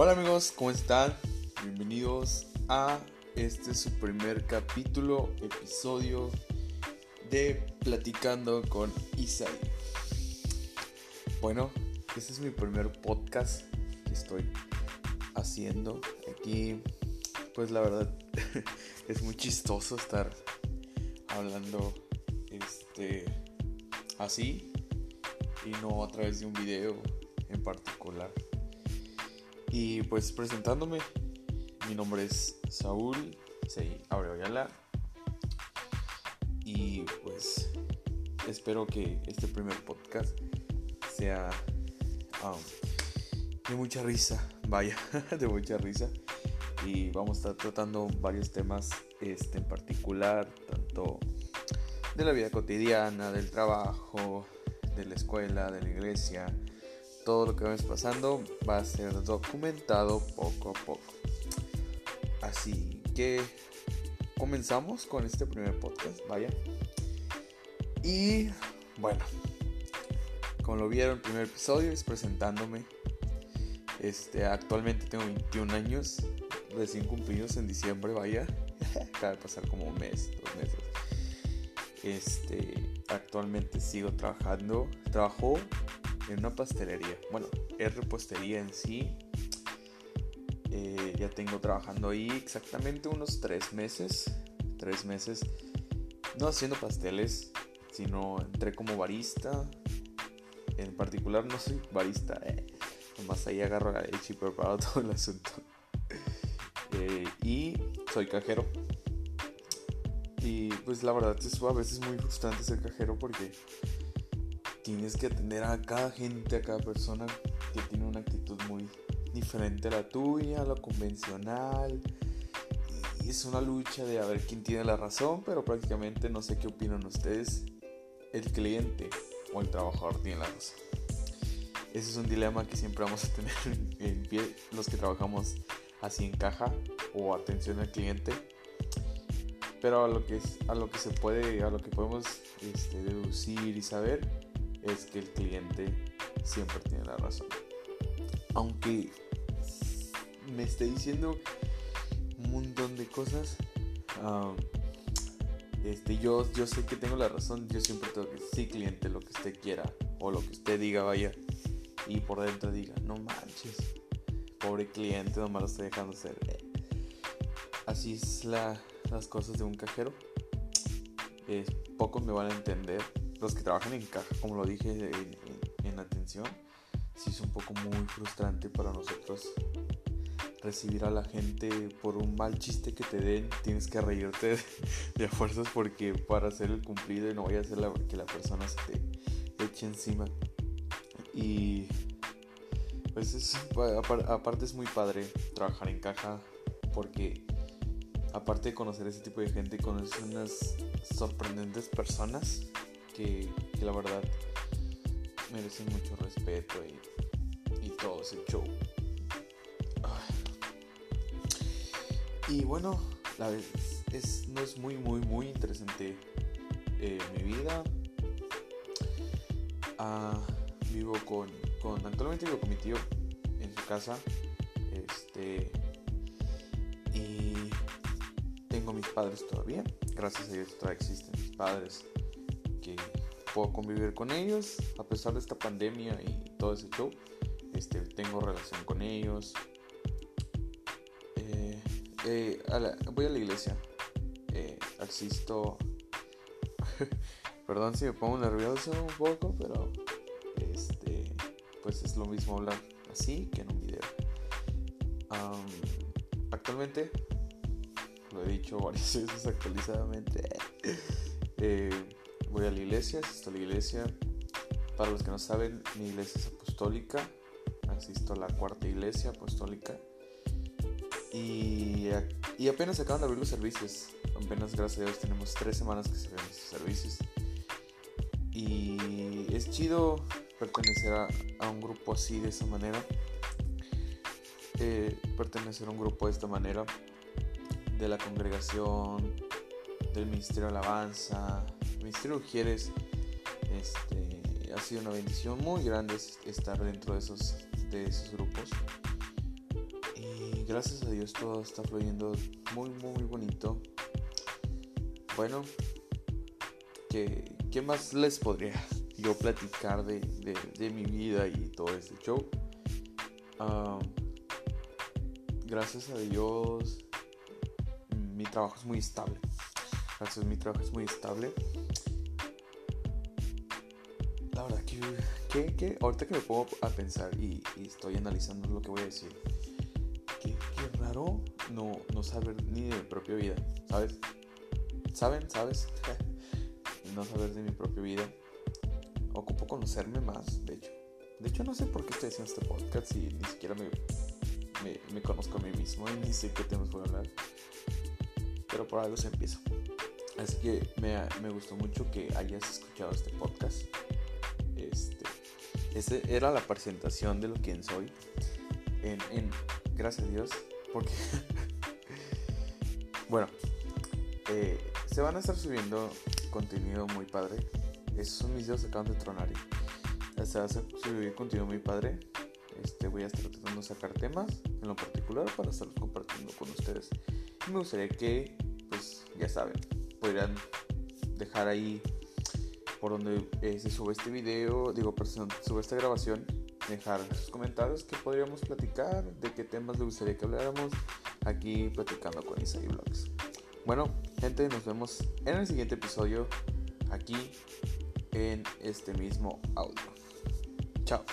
Hola amigos, ¿cómo están? Bienvenidos a este su primer capítulo, episodio de Platicando con Isai. Bueno, este es mi primer podcast que estoy haciendo. Aquí, pues la verdad, es muy chistoso estar hablando este así y no a través de un video en particular. Y pues presentándome, mi nombre es Saúl sí, Abreu Y pues espero que este primer podcast sea um, de mucha risa, vaya, de mucha risa. Y vamos a estar tratando varios temas este, en particular, tanto de la vida cotidiana, del trabajo, de la escuela, de la iglesia, todo lo que vamos pasando va a ser documentado poco a poco. Así que comenzamos con este primer podcast, vaya. Y bueno, como lo vieron, el primer episodio es presentándome. Este, actualmente tengo 21 años, recién cumplidos en diciembre, vaya. Acaba de pasar como un mes, dos meses. Este, actualmente sigo trabajando. Trabajo en una pastelería. Bueno, es repostería en sí. Eh, ya tengo trabajando ahí exactamente unos tres meses. Tres meses. No haciendo pasteles, sino entré como barista. En particular no soy barista. Eh. Nomás ahí agarro la leche y todo el asunto. Eh, y soy cajero. Y pues la verdad es a veces muy frustrante ser cajero porque tienes que atender a cada gente, a cada persona que tiene una actitud muy diferente a la tuya, a lo convencional. Y es una lucha de a ver quién tiene la razón, pero prácticamente no sé qué opinan ustedes. El cliente o el trabajador tiene la razón. Ese es un dilema que siempre vamos a tener en pie los que trabajamos así en caja o atención al cliente. Pero a lo que, a lo que se puede, a lo que podemos este, deducir y saber es que el cliente siempre tiene la razón. Aunque me esté diciendo un montón de cosas, este, yo, yo sé que tengo la razón, yo siempre tengo que, sí cliente, lo que usted quiera, o lo que usted diga, vaya, y por dentro diga, no manches, pobre cliente, nomás lo estoy dejando ser. Así es la, las cosas de un cajero. pocos me van a entender los que trabajan en caja, como lo dije en, atención, sí es un poco muy frustrante para nosotros recibir a la gente por un mal chiste que te den, tienes que reírte de, fuerzas porque para hacer el cumplido y no vaya a ser que la persona se te eche encima. Y pues es, aparte es muy padre trabajar en caja porque aparte de conocer ese tipo de gente, conoces unas sorprendentes personas que, la verdad merecen mucho respeto y, todo ese show. Y bueno, la vez es, no es muy, muy, muy interesante eh, mi vida. Ah, vivo con, con, actualmente vivo con mi tío en su casa. Este. Y tengo mis padres todavía. Gracias a Dios todavía existen mis padres puedo convivir con ellos a pesar de esta pandemia y todo ese show. Este, tengo relación con ellos. Eh, eh, voy a la iglesia. Eh, asisto. Perdón si me pongo nervioso un poco, pero este, pues es lo mismo hablar así que en un video. actualmente, lo he dicho varias veces actualizadamente. Eh, voy a la iglesia, asisto a la iglesia. Para los que no saben, mi iglesia es apostólica. Asisto a la cuarta iglesia apostólica. Y, y apenas acaban de abrir los servicios. Apenas, gracias a Dios, tenemos tres semanas que se ven estos servicios. Y es chido pertenecer a, un grupo así, de esa manera. Eh, pertenecer a un grupo de esta manera. De la congregación, del ministerio de alabanza, Ministerio Ujieres este, ha sido una bendición muy grande estar dentro de esos, de esos grupos. gracias a Dios todo está fluyendo muy, muy bonito. Bueno, ¿qué, qué más les podría yo platicar de, de, mi vida y todo este show? gracias a Dios, mi trabajo es muy estable. Gracias, mi trabajo es muy estable. La verdad que, que, que ahorita que me pongo a pensar y, estoy analizando lo que voy a decir, que, raro no, no saber ni de mi propia vida, ¿sabes? ¿Saben? ¿Sabes? no saber de mi propia vida. Ocupo conocerme más, de hecho. De hecho, no sé por qué estoy haciendo este podcast y ni siquiera me, me, conozco a mí mismo y ni sé qué temas voy a hablar. Pero por algo se empieza. Así que me, me gustó mucho que hayas escuchado este podcast. Este, este era la presentación de lo que soy. En, gracias a Dios. Porque, bueno, eh, se van a estar subiendo contenido muy padre. Esos son mis videos acaban de tronar. Se va a subir contenido muy padre. Este, voy a estar tratando de sacar temas en lo particular para estarlos compartiendo con ustedes. Y me gustaría que, pues, ya saben, podrían dejar ahí por donde eh, se sube este video, digo, se sube esta grabación, dejar sus comentarios que podríamos platicar, de qué temas les gustaría que habláramos aquí platicando con Isai Vlogs. Bueno, gente, nos vemos en el siguiente episodio aquí en este mismo audio. Chao.